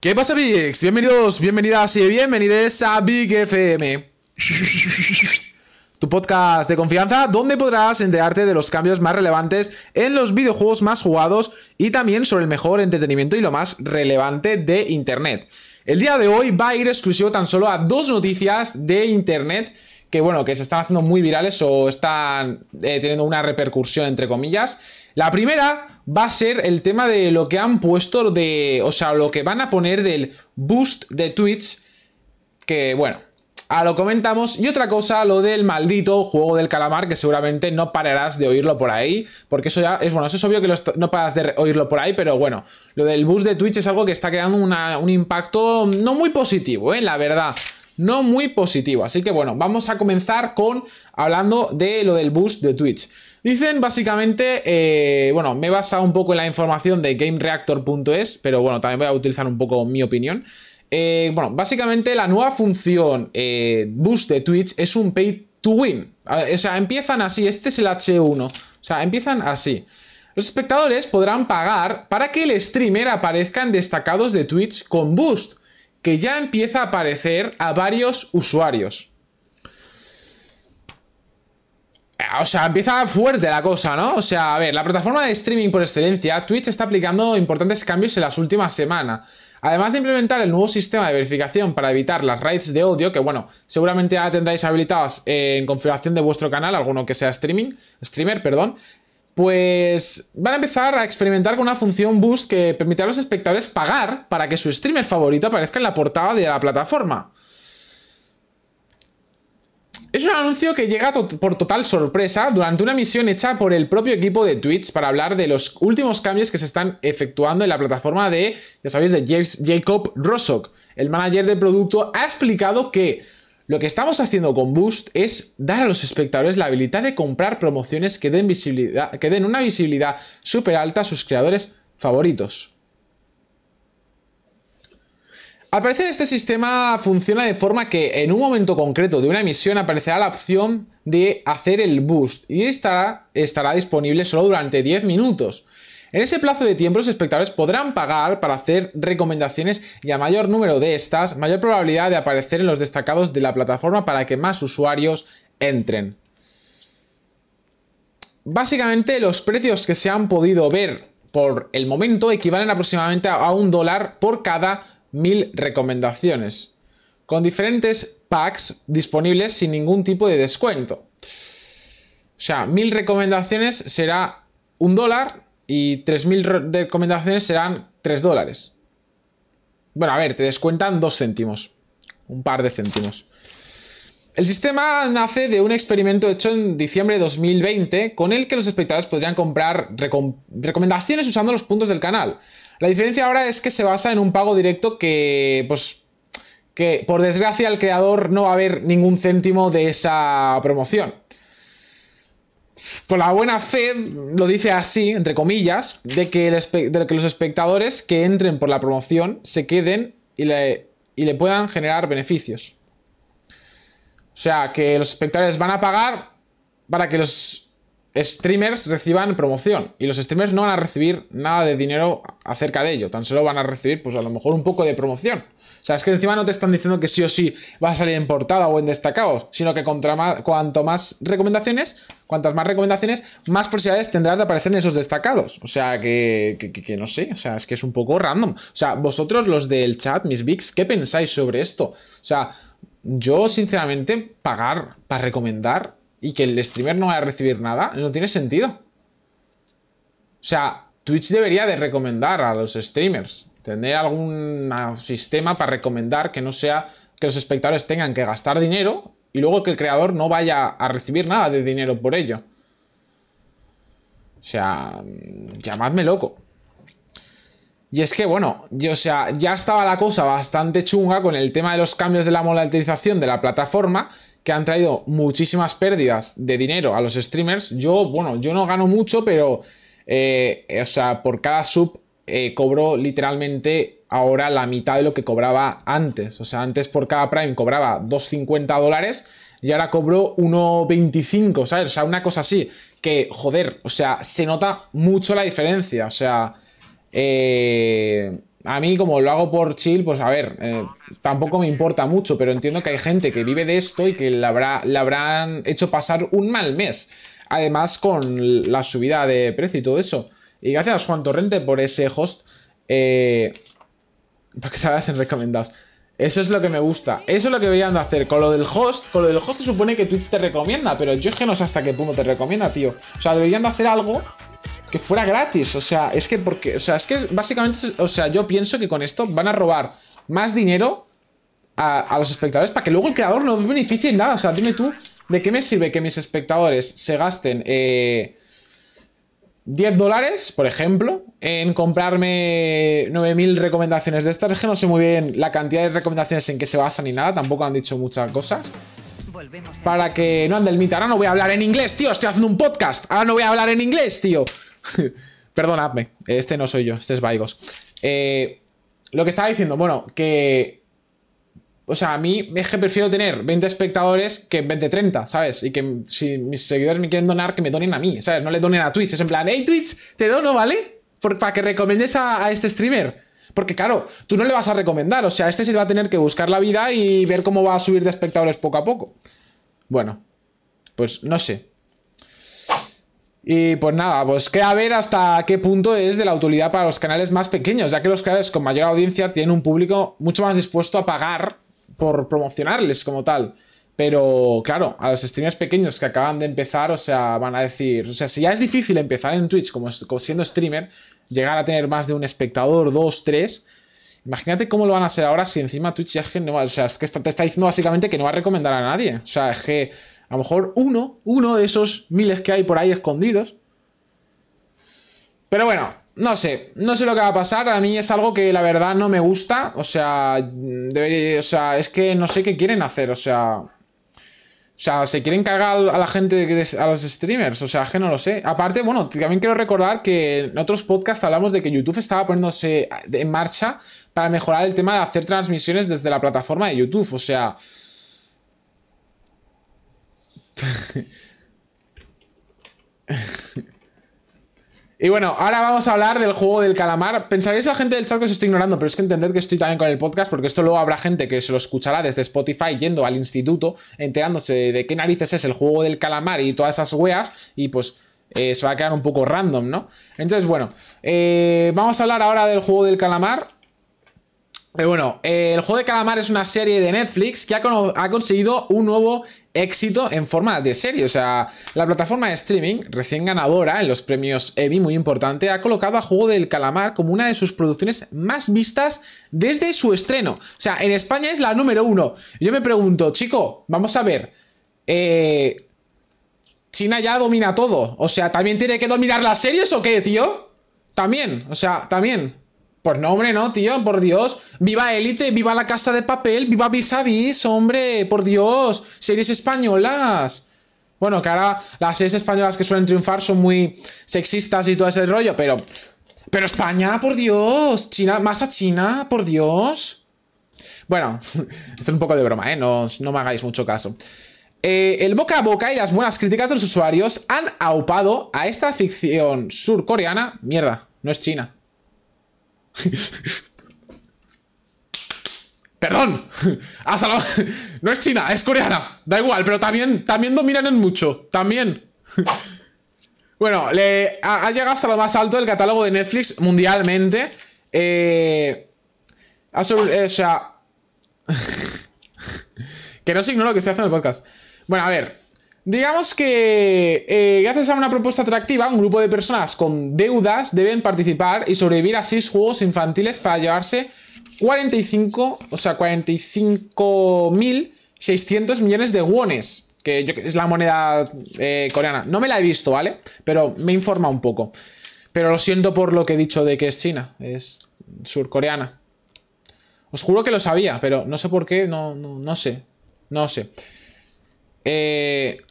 ¿Qué pasa, Bigs? Bienvenidos, bienvenidas y bienvenidos a Big FM. Tu podcast de confianza donde podrás enterarte de los cambios más relevantes en los videojuegos más jugados y también sobre el mejor entretenimiento y lo más relevante de Internet. El día de hoy va a ir exclusivo tan solo a dos noticias de Internet que bueno, que se están haciendo muy virales o están eh, teniendo una repercusión entre comillas. La primera va a ser el tema de lo que han puesto de, o sea, lo que van a poner del boost de Twitch, que bueno, a lo comentamos. Y otra cosa, lo del maldito juego del calamar, que seguramente no pararás de oírlo por ahí. Porque eso ya es bueno, eso es obvio que no paras de oírlo por ahí, pero bueno, lo del boost de Twitch es algo que está creando un impacto no muy positivo, ¿eh? La verdad no muy positivo. Así que bueno, vamos a comenzar con hablando de lo del boost de Twitch. Dicen básicamente, eh, bueno, me he basado un poco en la información de GameReactor.es, pero bueno, también voy a utilizar un poco mi opinión. Eh, bueno, básicamente la nueva función eh, boost de Twitch es un pay to win. O sea, empiezan así, este es el H1. O sea, empiezan así. Los espectadores podrán pagar para que el streamer aparezca en destacados de Twitch con boost que ya empieza a aparecer a varios usuarios. O sea, empieza fuerte la cosa, ¿no? O sea, a ver, la plataforma de streaming por excelencia, Twitch está aplicando importantes cambios en las últimas semanas. Además de implementar el nuevo sistema de verificación para evitar las raids de odio, que bueno, seguramente ya tendréis habilitadas en configuración de vuestro canal, alguno que sea streaming, streamer, perdón, pues van a empezar a experimentar con una función boost que permitirá a los espectadores pagar para que su streamer favorito aparezca en la portada de la plataforma. Es un anuncio que llega por total sorpresa durante una misión hecha por el propio equipo de Twitch para hablar de los últimos cambios que se están efectuando en la plataforma de, ya sabéis, de Jacob Rosock. El manager de producto ha explicado que lo que estamos haciendo con Boost es dar a los espectadores la habilidad de comprar promociones que den, visibilidad, que den una visibilidad súper alta a sus creadores favoritos. Al parecer este sistema funciona de forma que en un momento concreto de una emisión aparecerá la opción de hacer el boost y estará, estará disponible solo durante 10 minutos. En ese plazo de tiempo los espectadores podrán pagar para hacer recomendaciones y a mayor número de estas, mayor probabilidad de aparecer en los destacados de la plataforma para que más usuarios entren. Básicamente los precios que se han podido ver por el momento equivalen aproximadamente a un dólar por cada mil recomendaciones, con diferentes packs disponibles sin ningún tipo de descuento. O sea, mil recomendaciones será un dólar y 3.000 recomendaciones serán 3 dólares. Bueno, a ver, te descuentan 2 céntimos. Un par de céntimos. El sistema nace de un experimento hecho en diciembre de 2020 con el que los espectadores podrían comprar recomendaciones usando los puntos del canal. La diferencia ahora es que se basa en un pago directo que, pues, que por desgracia el creador no va a ver ningún céntimo de esa promoción con la buena fe, lo dice así, entre comillas, de que, los espectadores que entren por la promoción se queden y le, y le puedan generar beneficios. O sea, que los espectadores van a pagar para que los streamers reciban promoción. Y los streamers no van a recibir nada de dinero acerca de ello. Tan solo van a recibir, pues a lo mejor un poco de promoción. O sea, es que encima no te están diciendo que sí o sí vas a salir en portada o en destacados, sino que contra cuanto más recomendaciones, cuantas más recomendaciones, más posibilidades tendrás de aparecer en esos destacados. O sea, que, que, no sé, o sea, es que es un poco random. O sea, vosotros los del chat, mis bigs, ¿qué pensáis sobre esto? O sea, yo sinceramente pagar para recomendar y que el streamer no vaya a recibir nada, no tiene sentido. O sea, Twitch debería de recomendar a los streamers, tener algún sistema para recomendar que no sea que los espectadores tengan que gastar dinero y luego que el creador no vaya a recibir nada de dinero por ello. O sea, llamadme loco. Y es que, bueno, yo, o sea, ya estaba la cosa bastante chunga con el tema de los cambios de la monetización de la plataforma que han traído muchísimas pérdidas de dinero a los streamers. Yo, bueno, yo no gano mucho, pero, eh, o sea, por cada sub eh, cobro literalmente ahora la mitad de lo que cobraba antes. O sea, antes por cada Prime cobraba 2,50 dólares y ahora cobro 1,25, ¿sabes? O sea, una cosa así. Que, joder, o sea, se nota mucho la diferencia. O sea, eh, a mí como lo hago por chill, pues a ver, eh, tampoco me importa mucho, pero entiendo que hay gente que vive de esto y que le, habrá, habrán hecho pasar un mal mes. Además con la subida de precio y todo eso. Y gracias Juan Torrente por ese host. Eh, para que salgas en recomendados. Eso es lo que me gusta. Eso es lo que deberían de hacer. Con lo del host, con lo del host se supone que Twitch te recomienda, pero yo es que no sé hasta qué punto te recomienda, tío. O sea, deberían de hacer algo que fuera gratis. O sea, es que porque. O sea, es que básicamente. O sea, yo pienso que con esto van a robar más dinero a, los espectadores para que luego el creador no beneficie en nada. O sea, dime tú, ¿de qué me sirve que mis espectadores se gasten eh, 10 dólares, por ejemplo, en comprarme 9000 recomendaciones de estas? Es que no sé muy bien la cantidad de recomendaciones en que se basan ni nada. Tampoco han dicho muchas cosas. Para que no ande el mito. Ahora no voy a hablar en inglés, tío. Estoy haciendo un podcast. Ahora no voy a hablar en inglés, tío. Perdonadme, este no soy yo, este es Vaigos. Eh, lo que estaba diciendo, bueno, que. O sea, a mí es que prefiero tener 20 espectadores que 20, 30, ¿sabes? Y que si mis seguidores me quieren donar, que me donen a mí, ¿sabes? No le donen a Twitch. Es en plan, hey Twitch, te dono, ¿vale? para que recomiendes a, a, este streamer. Porque claro, tú no le vas a recomendar. O sea, este se va a tener que buscar la vida y ver cómo va a subir de espectadores poco a poco. Bueno, pues no sé. Y pues nada, pues queda ver hasta qué punto es de la utilidad para los canales más pequeños, ya que los canales con mayor audiencia tienen un público mucho más dispuesto a pagar por promocionarles como tal. Pero claro, a los streamers pequeños que acaban de empezar, o sea, van a decir, o sea, si ya es difícil empezar en Twitch como, siendo streamer, llegar a tener más de un espectador, dos, tres, imagínate cómo lo van a hacer ahora si encima Twitch ya es que no, o sea, es que te está diciendo básicamente que no va a recomendar a nadie. O sea, es que a lo mejor uno, uno de esos miles que hay por ahí escondidos. Pero bueno, no sé, no sé lo que va a pasar. A mí es algo que la verdad no me gusta. O sea, o sea, es que no sé qué quieren hacer. O sea, o sea, se quieren cargar a la gente, a los streamers. O sea, que no lo sé. Aparte, bueno, también quiero recordar que en otros podcasts hablamos de que YouTube estaba poniéndose en marcha para mejorar el tema de hacer transmisiones desde la plataforma de YouTube. O sea, y bueno, ahora vamos a hablar del juego del calamar. Pensaréis la gente del chat que os estoy ignorando, pero es que entended que estoy también con el podcast, porque esto luego habrá gente que se lo escuchará desde Spotify yendo al instituto, enterándose de qué narices es el juego del calamar y todas esas weas, y pues eh, se va a quedar un poco random, ¿no? Entonces, bueno, eh, vamos a hablar ahora del juego del calamar. Eh, bueno, el juego de calamar es una serie de Netflix que ha, ha, conseguido un nuevo éxito en forma de serie. O sea, la plataforma de streaming, recién ganadora en los premios Emmy, muy importante, ha colocado a Juego del Calamar como una de sus producciones más vistas desde su estreno. O sea, en España es la número uno. Yo me pregunto, chico, vamos a ver. Eh, China ya domina todo. O sea, ¿también tiene que dominar las series o qué, tío? También, o sea, también. Pues no, hombre, no, tío, por Dios. Viva Élite, viva la casa de papel, viva Vis a Vis, hombre, por Dios. Series españolas. Bueno, que ahora las series españolas que suelen triunfar son muy sexistas y todo ese rollo, pero. Pero España, por Dios. China, más a China, por Dios. Bueno, esto es un poco de broma, ¿eh? No, no me hagáis mucho caso. Eh, el boca a boca y las buenas críticas de los usuarios han aupado a esta ficción surcoreana. Mierda, no es China. Perdón. No es china, es coreana. Da igual, pero también, también dominan en mucho. También. Bueno, le ha, llegado hasta lo más alto del catálogo de Netflix mundialmente. Eh, o sea... que no se ignora lo que estoy haciendo en el podcast. Bueno, a ver. Digamos que eh, gracias a una propuesta atractiva, un grupo de personas con deudas deben participar y sobrevivir a seis juegos infantiles para llevarse 45, o sea, 45.600 millones de wones, que es la moneda eh, coreana. No me la he visto, ¿vale? Pero me informa un poco. Pero lo siento por lo que he dicho de que es China, es surcoreana. Os juro que lo sabía, pero no sé por qué, no, no, no sé. No sé. Eh,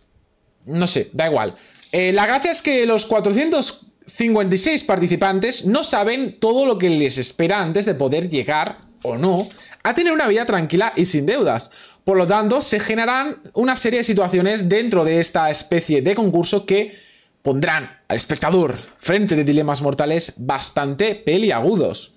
no sé, da igual. Eh, la gracia es que los 456 participantes no saben todo lo que les espera antes de poder llegar, o no, a tener una vida tranquila y sin deudas. Por lo tanto, se generarán una serie de situaciones dentro de esta especie de concurso que pondrán al espectador frente de dilemas mortales bastante peliagudos.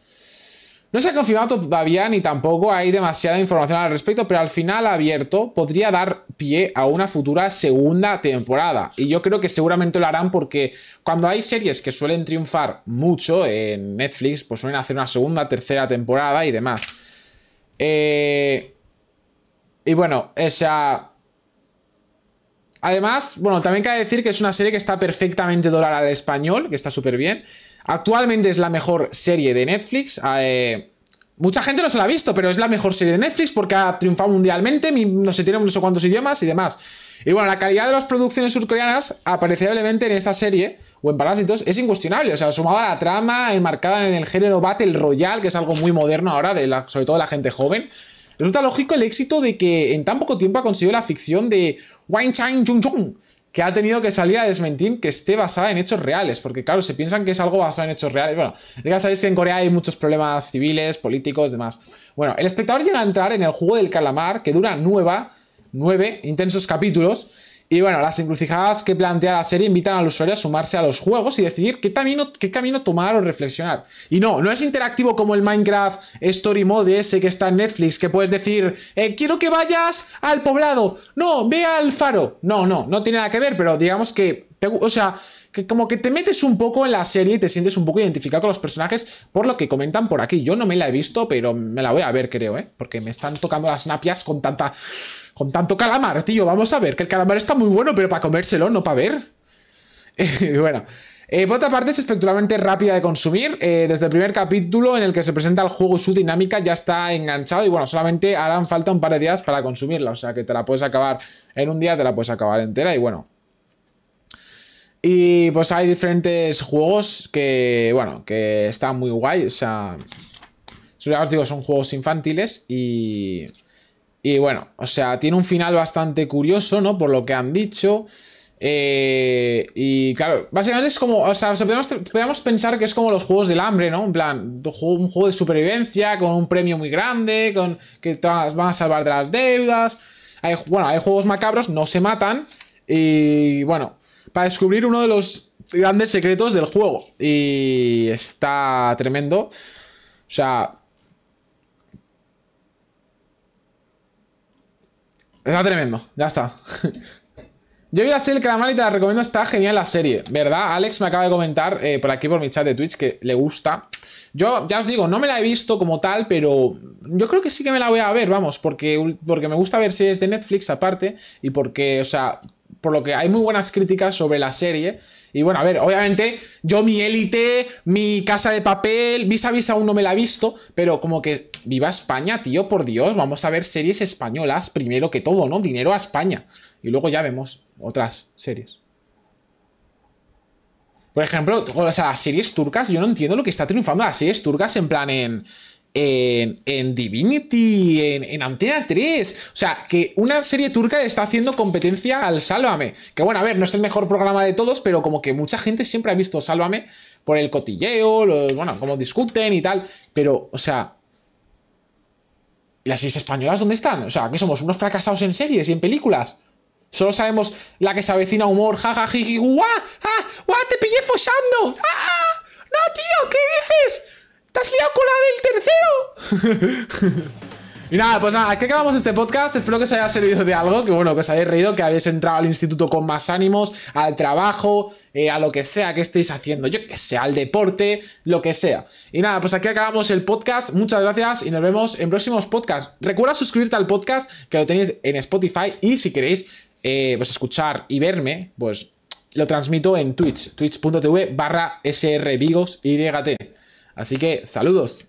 No se ha confirmado todavía ni tampoco hay demasiada información al respecto, pero al final abierto podría dar pie a una futura segunda temporada. Y yo creo que seguramente lo harán porque cuando hay series que suelen triunfar mucho en Netflix, pues suelen hacer una segunda, tercera temporada y demás. Eh, y bueno, esa... Además, bueno, también cabe decir que es una serie que está perfectamente doblada al español, que está súper bien. Actualmente es la mejor serie de Netflix. Eh, mucha gente no se la ha visto, pero es la mejor serie de Netflix porque ha triunfado mundialmente, no sé, tiene no sé cuántos idiomas y demás. Y bueno, la calidad de las producciones surcoreanas, apreciablemente en esta serie, o en Parásitos, es incuestionable. O sea, sumada a la trama, enmarcada en el género Battle Royale, que es algo muy moderno ahora, de la, sobre todo de la gente joven. Resulta lógico el éxito de que en tan poco tiempo ha conseguido la ficción de Wang Chang Chung Chung, que ha tenido que salir a desmentir que esté basada en hechos reales, porque claro, se piensan que es algo basado en hechos reales. Bueno, ya sabéis que en Corea hay muchos problemas civiles, políticos, demás. Bueno, el espectador llega a entrar en el juego del calamar, que dura nueva, nueve intensos capítulos, y bueno, las encrucijadas que plantea la serie invitan al usuario a sumarse a los juegos y decidir qué camino, qué camino tomar o reflexionar. Y no, no es interactivo como el Minecraft Story Mode ese que está en Netflix, que puedes decir, eh, quiero que vayas al poblado, no, ve al faro. No, no, no tiene nada que ver, pero digamos que o sea, que como que te metes un poco en la serie y te sientes un poco identificado con los personajes por lo que comentan por aquí. Yo no me la he visto, pero me la voy a ver, creo, ¿eh? Porque me están tocando las napias con tanta. con tanto calamar, tío. Vamos a ver, que el calamar está muy bueno, pero para comérselo, no para ver. bueno. Eh, por otra parte, es espectacularmente rápida de consumir. Eh, desde el primer capítulo en el que se presenta el juego y su dinámica ya está enganchado. Y bueno, solamente harán falta un par de días para consumirla. O sea que te la puedes acabar en un día, te la puedes acabar entera. Y bueno, y pues hay diferentes juegos que, bueno, que están muy guay. O sea, ya os digo, son juegos infantiles y... Y bueno, o sea, tiene un final bastante curioso, ¿no? Por lo que han dicho. Eh, y claro, básicamente es como, o sea, podemos, pensar que es como los juegos del hambre, ¿no? En plan, un juego de supervivencia con un premio muy grande, con que te van a salvar de las deudas. Hay, bueno, hay juegos macabros, no se matan. Y bueno, para descubrir uno de los grandes secretos del juego. Y está tremendo. O sea... Está tremendo, ya está. Yo vi a ser el calamar y te la recomiendo, está genial la serie, ¿verdad? Alex me acaba de comentar eh, por aquí por mi chat de Twitch que le gusta. Yo ya os digo, no me la he visto como tal, pero yo creo que sí que me la voy a ver, vamos, porque, porque me gusta ver series de Netflix aparte y porque, o sea, por lo que hay muy buenas críticas sobre la serie. Y bueno, a ver, obviamente yo mi élite, mi casa de papel, Visa Visa aún no me la he visto, pero como que viva España, tío, por Dios, vamos a ver series españolas primero que todo, ¿no? Dinero a España. Y luego ya vemos otras series. Por ejemplo, o sea, las series turcas, yo no entiendo lo que está triunfando las series turcas en plan en en, Divinity, en, en, Antena 3. O sea, que una serie turca está haciendo competencia al Sálvame. Que bueno, a ver, no es el mejor programa de todos, pero como que mucha gente siempre ha visto Sálvame por el cotilleo, bueno, como discuten y tal. Pero, o sea. ¿Las series españolas dónde están? O sea, que somos unos fracasados en series y en películas. Solo sabemos la que se avecina humor, jaja, jiji, ah, guau, te pillé follando. ¡Ah! ¡No, tío! ¿Qué dices? ¡Te has liado con la del tercero! y nada, pues nada, aquí acabamos este podcast. Espero que os haya servido de algo, que bueno, que os hayáis reído, que habéis entrado al instituto con más ánimos, al trabajo, eh, a lo que sea que estéis haciendo, yo que sea, al deporte, lo que sea. Y nada, pues aquí acabamos el podcast. Muchas gracias y nos vemos en próximos podcasts. Recuerda suscribirte al podcast, que lo tenéis en Spotify, y si queréis eh, pues escuchar y verme, pues lo transmito en Twitch, twitch.tv barra srvigos y Así que saludos.